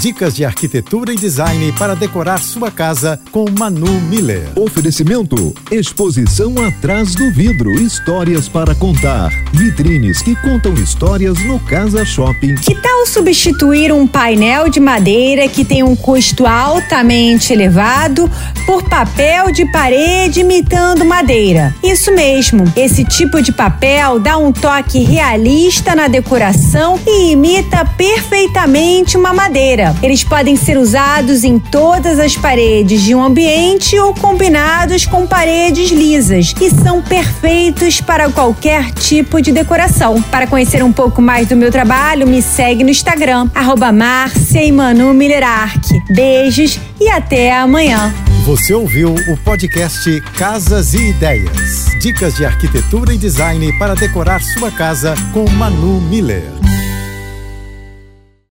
Dicas de arquitetura e design para decorar sua casa com Manu Miller. Oferecimento: Exposição atrás do vidro, histórias para contar. Vitrines que contam histórias no Casa Shopping. Que tal substituir um painel de madeira que tem um custo altamente elevado por papel de parede imitando madeira? Isso mesmo. Esse tipo de papel dá um toque realista na decoração e imita perfeitamente uma madeira. Eles podem ser usados em todas as paredes de um ambiente ou combinados com paredes lisas e são perfeitos para qualquer tipo de decoração. Para conhecer um pouco mais do meu trabalho, me segue no Instagram, arroba Beijos e até amanhã. Você ouviu o podcast Casas e Ideias. Dicas de arquitetura e design para decorar sua casa com Manu Miller.